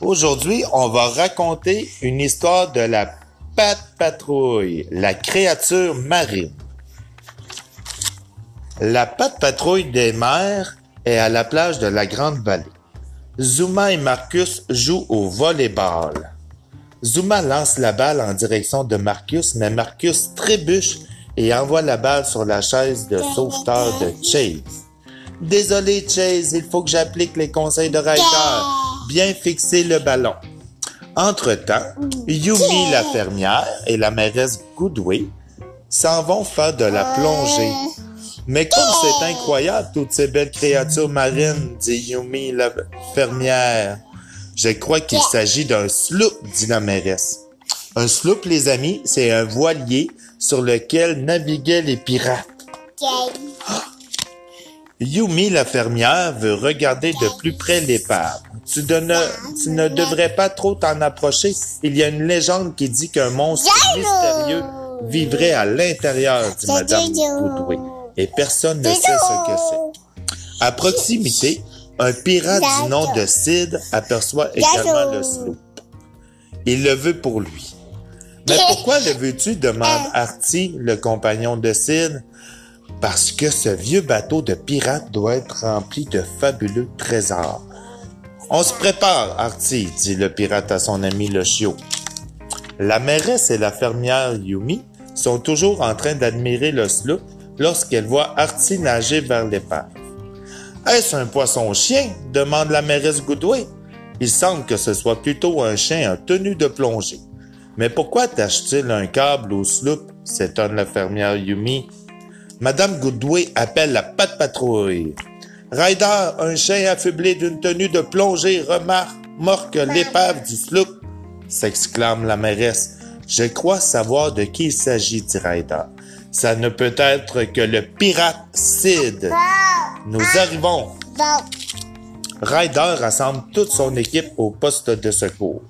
Aujourd'hui, on va raconter une histoire de la Patte Patrouille, la créature marine. La Patte Patrouille des mers est à la plage de la Grande Vallée. Zuma et Marcus jouent au volleyball. Zuma lance la balle en direction de Marcus, mais Marcus trébuche et envoie la balle sur la chaise de sauveteur de Chase. Désolé Chase, il faut que j'applique les conseils de Ryder. Bien fixer le ballon. Entre-temps, Yumi la fermière et la mairesse Goodway s'en vont faire de la plongée. Mais comme c'est incroyable, toutes ces belles créatures marines, dit Yumi la fermière. Je crois qu'il s'agit d'un sloop, dit la mairesse. Un sloop, les amis, c'est un voilier sur lequel naviguaient les pirates. Yumi, la fermière, veut regarder de plus près l'épave. Tu, tu ne devrais pas trop t'en approcher. Il y a une légende qui dit qu'un monstre mystérieux vivrait à l'intérieur, dit Madame Goodway. Et personne ne sait ce que c'est. À proximité, un pirate du nom de Sid aperçoit également le sloop. Il le veut pour lui. Mais pourquoi le veux-tu? demande Artie, le compagnon de Sid. Parce que ce vieux bateau de pirate doit être rempli de fabuleux trésors. On se prépare, Artie, dit le pirate à son ami le chiot. La mairesse et la fermière Yumi sont toujours en train d'admirer le sloop lorsqu'elle voit Artie nager vers l'épave. Est-ce un poisson-chien? demande la mairesse Goodway. Il semble que ce soit plutôt un chien en tenue de plongée. Mais pourquoi tâche-t-il un câble au sloop? s'étonne la fermière Yumi. Madame Goodway appelle la patte patrouille. Ryder, un chien affublé d'une tenue de plongée, remarque l'épave du sloop, s'exclame la mairesse. Je crois savoir de qui il s'agit, dit Ryder. Ça ne peut être que le pirate Sid. Nous arrivons. Ryder rassemble toute son équipe au poste de secours.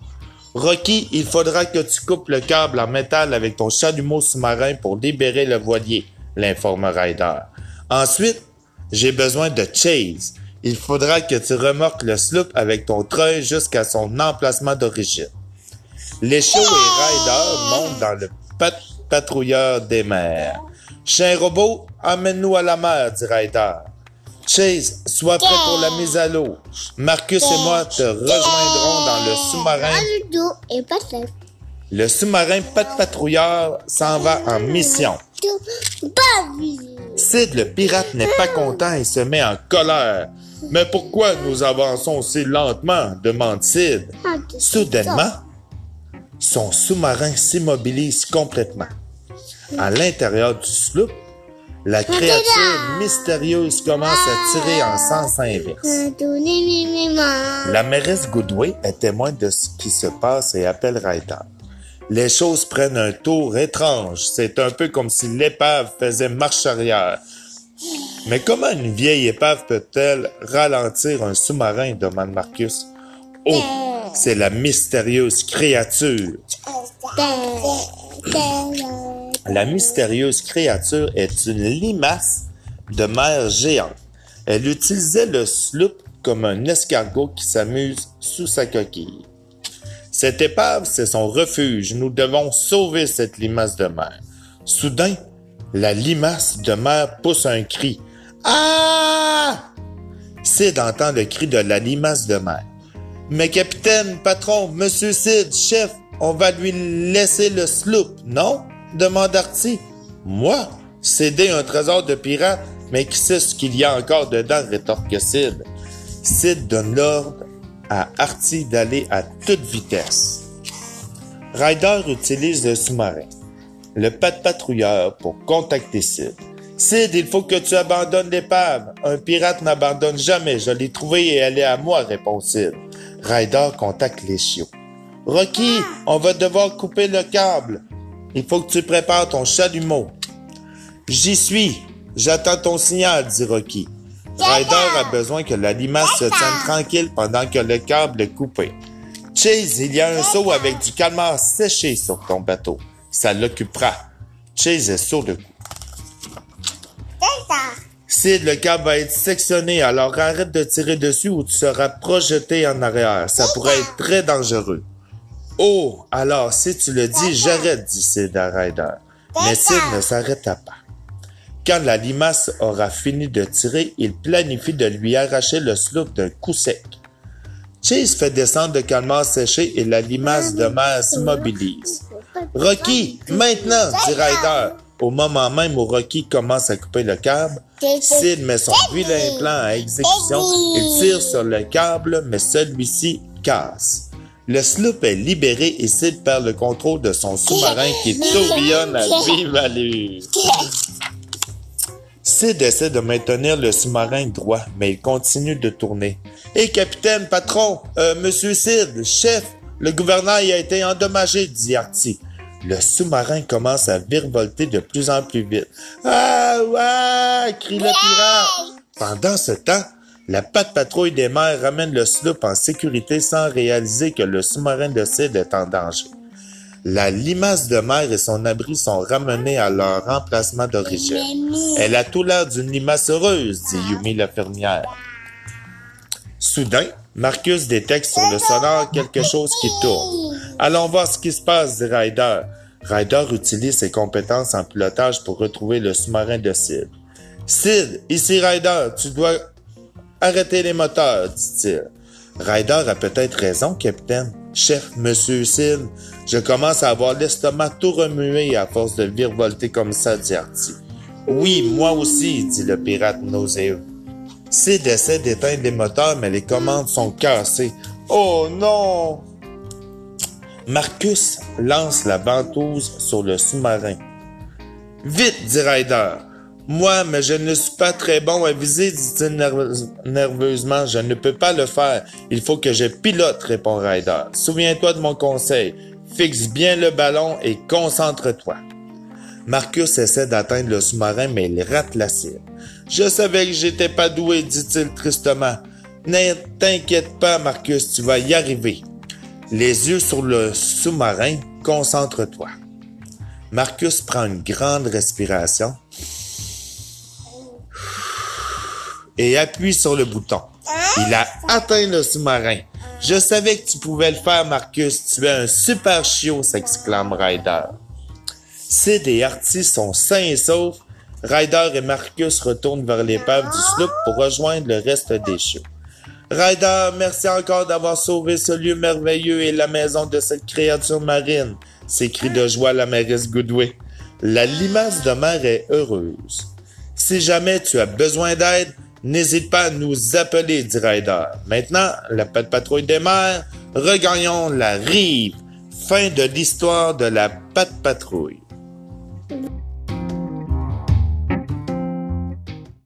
Rocky, il faudra que tu coupes le câble en métal avec ton chalumeau sous-marin pour libérer le voilier l'informe Ryder. Ensuite, j'ai besoin de Chase. Il faudra que tu remorques le sloop avec ton treuil jusqu'à son emplacement d'origine. Les shows et Ryder montent dans le patrouilleur des mers. Chien robot, amène-nous à la mer, dit Ryder. Chase, sois prêt pour la mise à l'eau. Marcus et moi te rejoindrons dans le sous-marin. Le sous-marin patrouilleur s'en va en mission. Sid le pirate n'est pas content et se met en colère. Mais pourquoi nous avançons si lentement? demande Sid. Soudainement, son sous-marin s'immobilise complètement. À l'intérieur du sloop, la créature mystérieuse commence à tirer en sens inverse. La mairesse Goodway est témoin de ce qui se passe et appelle Ryder les choses prennent un tour étrange. C'est un peu comme si l'épave faisait marche arrière. Mais comment une vieille épave peut-elle ralentir un sous-marin demande Marcus. Oh, c'est la mystérieuse créature. La mystérieuse créature est une limace de mer géante. Elle utilisait le sloop comme un escargot qui s'amuse sous sa coquille. Cette épave, c'est son refuge. Nous devons sauver cette limace de mer. Soudain, la limace de mer pousse un cri. Ah! Sid entend le cri de la limace de mer. Mais capitaine, patron, monsieur Sid, chef, on va lui laisser le sloop, non? demande Artie. Moi? Céder un trésor de pirate? Mais qui sait ce qu'il y a encore dedans? rétorque Sid. Sid donne l'ordre à Artie d'aller à toute vitesse. Ryder utilise le sous-marin, le pas de patrouilleur pour contacter Sid. Sid, il faut que tu abandonnes l'épave. Un pirate n'abandonne jamais. Je l'ai trouvé et elle est à moi, répond Sid. Ryder contacte les chiots. Rocky, on va devoir couper le câble. Il faut que tu prépares ton chalumeau. J'y suis. J'attends ton signal, dit Rocky. Ryder a besoin que la limace se tienne tranquille pendant que le câble est coupé. Chase, il y a un seau avec du calmar séché sur ton bateau. Ça l'occupera. Chase est sur le coup. Sid, le câble va être sectionné, alors arrête de tirer dessus ou tu seras projeté en arrière. Ça pourrait être très dangereux. Oh, alors si tu le dis, j'arrête, dit Sid à Ryder. Mais Sid ne s'arrêta pas. Quand la limace aura fini de tirer, il planifie de lui arracher le sloop d'un coup sec. Chase fait descendre le calmar séché et la limace de mer s'immobilise. Rocky, maintenant, dit Ryder. Au moment même où Rocky commence à couper le câble, Sid met son vilain plan à exécution et tire sur le câble, mais celui-ci casse. Le sloop est libéré et Sid perd le contrôle de son sous-marin qui tourbillonne à vive allure. Sid essaie de maintenir le sous-marin droit, mais il continue de tourner. Hé, capitaine, patron, euh, monsieur Sid, chef, le gouverneur a été endommagé, dit Artie. Le sous-marin commence à virevolter de plus en plus vite. Ah ouais! crie le pirate. Pendant ce temps, la patte patrouille des mers ramène le sloop en sécurité sans réaliser que le sous-marin de Sid est en danger. La limace de mer et son abri sont ramenés à leur emplacement d'origine. Elle a tout l'air d'une limace heureuse, dit Yumi la fermière. Soudain, Marcus détecte sur le sonore quelque chose qui tourne. Allons voir ce qui se passe, dit Ryder. Ryder utilise ses compétences en pilotage pour retrouver le sous-marin de Sid. Sid, ici Ryder, tu dois arrêter les moteurs, dit-il. Ryder a peut-être raison, capitaine. Chef, monsieur Sid, je commence à avoir l'estomac tout remué à force de virevolter comme ça, dit Artie. Oui, moi aussi, dit le pirate nauséeux. Sid essaie d'éteindre les moteurs, mais les commandes sont cassées. Oh non! Marcus lance la ventouse sur le sous-marin. Vite, dit Ryder. Moi, mais je ne suis pas très bon à viser, dit-il nerveusement. Je ne peux pas le faire. Il faut que je pilote, répond Ryder. Souviens-toi de mon conseil. Fixe bien le ballon et concentre-toi. Marcus essaie d'atteindre le sous-marin, mais il rate la cible. Je savais que j'étais pas doué, dit-il tristement. Ne t'inquiète pas, Marcus, tu vas y arriver. Les yeux sur le sous-marin, concentre-toi. Marcus prend une grande respiration et appuie sur le bouton. Il a atteint le sous-marin. Je savais que tu pouvais le faire, Marcus. Tu es un super chiot, s'exclame Ryder. Sid et Artie sont sains et saufs. Ryder et Marcus retournent vers l'épave du sloop pour rejoindre le reste des chiots. Ryder, merci encore d'avoir sauvé ce lieu merveilleux et la maison de cette créature marine, s'écrie de joie la mairesse Goodway. La limace de mer est heureuse. Si jamais tu as besoin d'aide, n'hésite pas à nous appeler, dit Ryder. Maintenant, la patrouille des mers, regagnons la rive. Fin de l'histoire de la patte patrouille.